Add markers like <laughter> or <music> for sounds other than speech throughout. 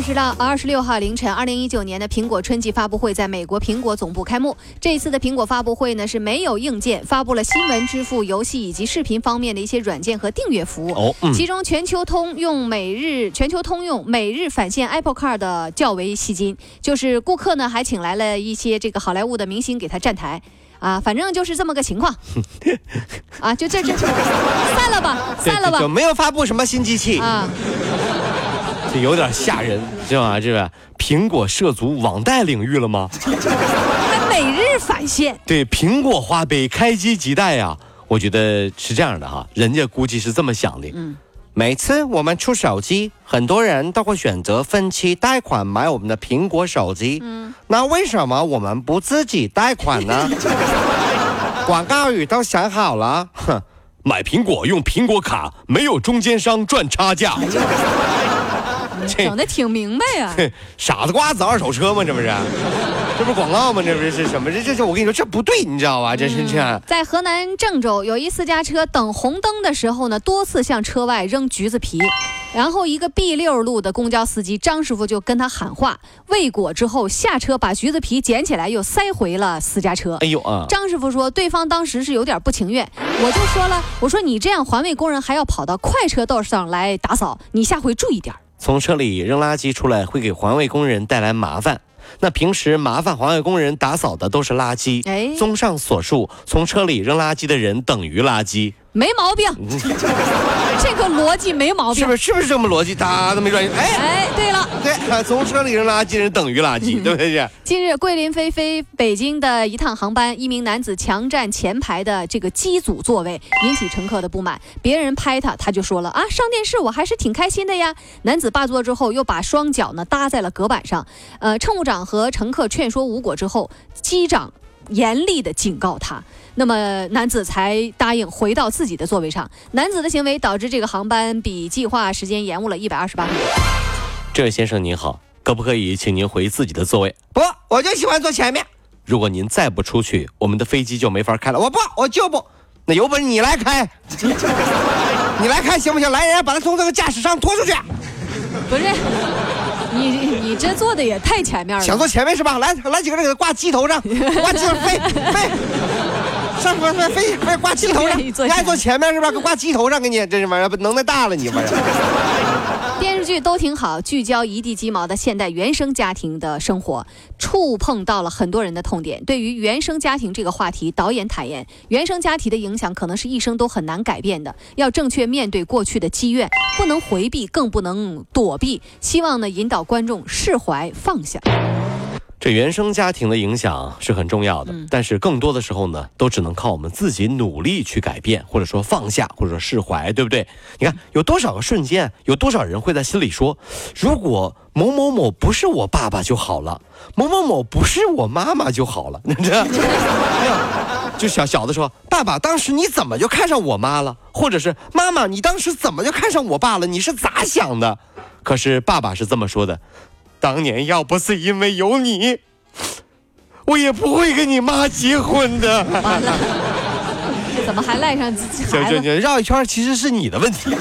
二十到二十六号凌晨，二零一九年的苹果春季发布会在美国苹果总部开幕。这一次的苹果发布会呢是没有硬件，发布了新闻、支付、游戏以及视频方面的一些软件和订阅服务。哦，其中全球通用每日全球通用每日返现 Apple Car 的较为吸睛，就是顾客呢还请来了一些这个好莱坞的明星给他站台，啊，反正就是这么个情况。<laughs> 啊，就这这，散了吧，散了吧，就没有发布什么新机器啊。这有点吓人，知道吗？这个苹果涉足网贷领域了吗？还每日返现。对，苹果花呗开机即贷呀，我觉得是这样的哈，人家估计是这么想的。嗯，每次我们出手机，很多人都会选择分期贷款买我们的苹果手机。嗯，那为什么我们不自己贷款呢？<laughs> 广告语都想好了，哼，买苹果用苹果卡，没有中间商赚差价。整的挺明白呀，傻子瓜子二手车吗？这不是，这不是广告吗？这不是是什么？这这这，我跟你说，这不对，你知道吧？这是这。在河南郑州，有一私家车等红灯的时候呢，多次向车外扔橘子皮，然后一个 B 六路的公交司机张师傅就跟他喊话，未果之后下车把橘子皮捡起来又塞回了私家车。哎呦啊！张师傅说，对方当时是有点不情愿，我就说了，我说你这样环卫工人还要跑到快车道上来打扫，你下回注意点。从车里扔垃圾出来会给环卫工人带来麻烦，那平时麻烦环卫工人打扫的都是垃圾。哎，综上所述，从车里扔垃圾的人等于垃圾。没毛病，<laughs> 这个逻辑没毛病，是不是？是不是这么逻辑？他都没转。哎哎，对了，对，从车里扔垃圾人等于垃圾，对不对？近日，桂林飞飞北京的一趟航班，一名男子强占前排的这个机组座位，引起乘客的不满。别人拍他，他就说了啊，上电视我还是挺开心的呀。男子霸座之后，又把双脚呢搭在了隔板上。呃，乘务长和乘客劝说无果之后，机长严厉的警告他。那么男子才答应回到自己的座位上。男子的行为导致这个航班比计划时间延误了一百二十八分钟。这位先生您好，可不可以请您回自己的座位？不，我就喜欢坐前面。如果您再不出去，我们的飞机就没法开了。我不，我就不。那有本事你来开，<laughs> 你来开行不行？来人，把他从这个驾驶舱拖出去。不是，你你这坐的也太前面了。想坐前面是吧？来来几个人给他挂机头上，挂机头飞飞。上飞飞飞快挂机头上，你爱坐前面是吧？给挂机头上，给你这玩意儿不能耐大了，你玩意儿。<laughs> 电视剧都挺好，聚焦一地鸡毛的现代原生家庭的生活，触碰到了很多人的痛点。对于原生家庭这个话题，导演坦言，原生家庭的影响可能是一生都很难改变的，要正确面对过去的积怨，不能回避，更不能躲避。希望呢，引导观众释怀放下。这原生家庭的影响是很重要的，但是更多的时候呢，都只能靠我们自己努力去改变，或者说放下，或者说释怀，对不对？你看，有多少个瞬间，有多少人会在心里说：“如果某某某不是我爸爸就好了，某某某不是我妈妈就好了。<laughs> ”你知道？就小小的说：“爸爸，当时你怎么就看上我妈了？或者是妈妈，你当时怎么就看上我爸了？你是咋想的？”可是爸爸是这么说的。当年要不是因为有你，我也不会跟你妈结婚的。完了，这怎么还赖上孩子？绕一圈，其实是你的问题。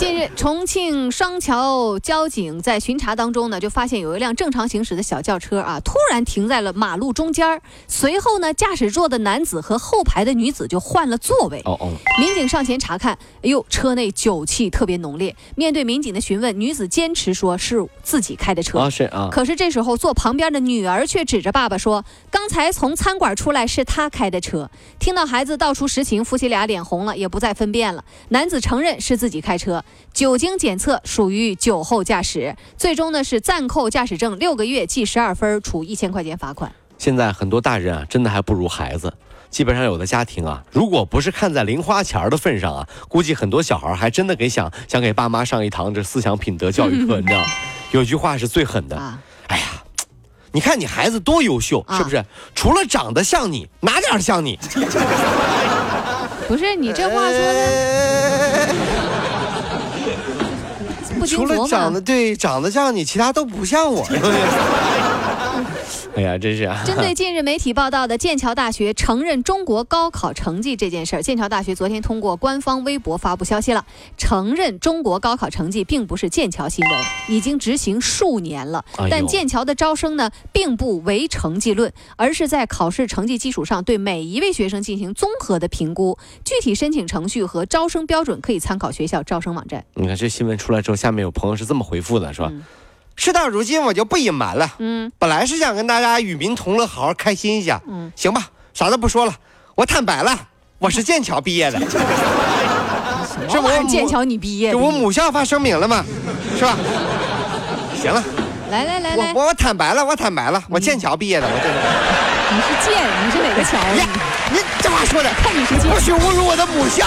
近日，<laughs> 重庆双桥交警在巡查当中呢，就发现有一辆正常行驶的小轿车啊，突然停在了马路中间随后呢，驾驶座的男子和后排的女子就换了座位。哦哦。民警上前查看，哎呦，车内酒气特别浓烈。面对民警的询问，女子坚持说是自己开的车。啊是啊。可是这时候坐旁边的女儿却指着爸爸说：“刚才从餐馆出来是他开的车。”听到孩子道出实情，夫妻俩脸红了，也不再分辨了。男子承认是自己开车。酒精检测属于酒后驾驶，最终呢是暂扣驾驶证六个月，记十二分，处一千块钱罚款。现在很多大人啊，真的还不如孩子。基本上有的家庭啊，如果不是看在零花钱的份上啊，估计很多小孩还真的给想想给爸妈上一堂这思想品德教育课。你知道，有句话是最狠的，哎呀，你看你孩子多优秀，是不是？除了长得像你，哪点像你？<laughs> 不是你这话说的，除了长得对，长得像你，其他都不像我。<laughs> <laughs> 哎呀，真是啊！针对近日媒体报道的剑桥大学承认中国高考成绩这件事儿，剑桥大学昨天通过官方微博发布消息了，承认中国高考成绩并不是剑桥新闻，已经执行数年了。但剑桥的招生呢，并不唯成绩论，而是在考试成绩基础上对每一位学生进行综合的评估。具体申请程序和招生标准可以参考学校招生网站。你看这新闻出来之后，下面有朋友是这么回复的，是吧？事到如今，我就不隐瞒了。嗯，本来是想跟大家与民同乐，好好开心一下。嗯，行吧，啥都不说了，我坦白了，我是剑桥毕业的。<laughs> 是我剑桥你毕业？我母校发声明了吗？是吧？行了，来来来来，我我坦白了，我坦白了，我剑桥毕业的，我真的。你是剑，你是哪个桥？<laughs> 呀，你这话说的，看你是剑，不许侮辱我的母校。